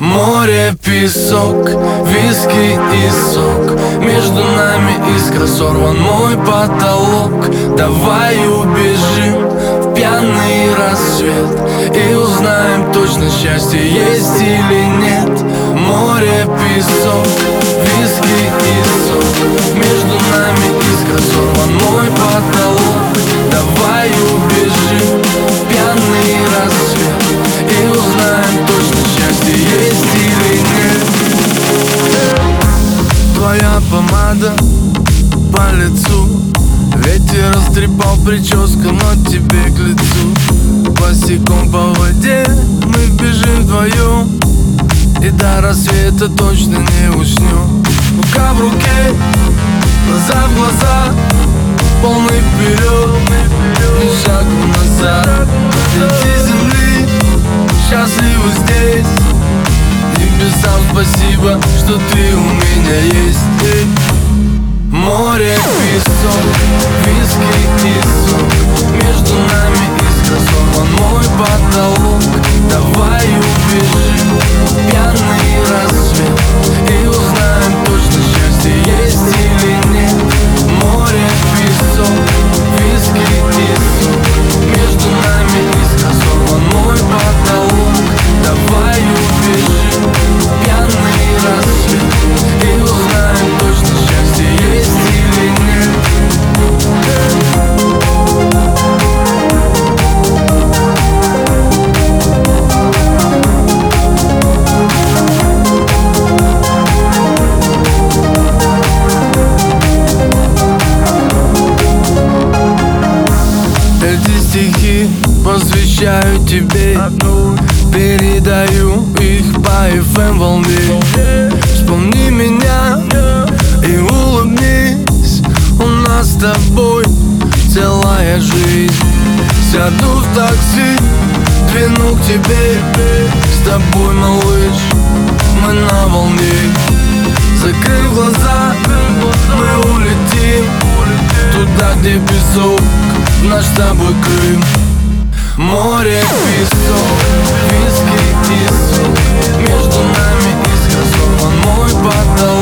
Море, песок, виски и сок. Между нами искра сорван мой потолок. Давай убежим в пьяный рассвет И узнаем точно счастье есть или нет. Море, песок, виски и сок есть или нет Твоя помада по лицу. Ветер растрепал прическу, но тебе к лицу. Босиком по воде мы бежим вдвоем. И до рассвета точно не уснем. Рука в руке, глаза в глаза Полный вперед, ни шагу назад. Дети земли, счастливы здесь Небесам спасибо, что ты у меня есть. Море, песок, посвящаю тебе Передаю их по FM волне. Вспомни меня и улыбнись. У нас с тобой целая жизнь. Сяду в такси, двину к тебе. С тобой, малыш, мы на волне. Закрыв глаза, мы улетим. Туда, где песок, наш с тобой Крым Море песок, виски и суп. Между нами изгазован мой потолок.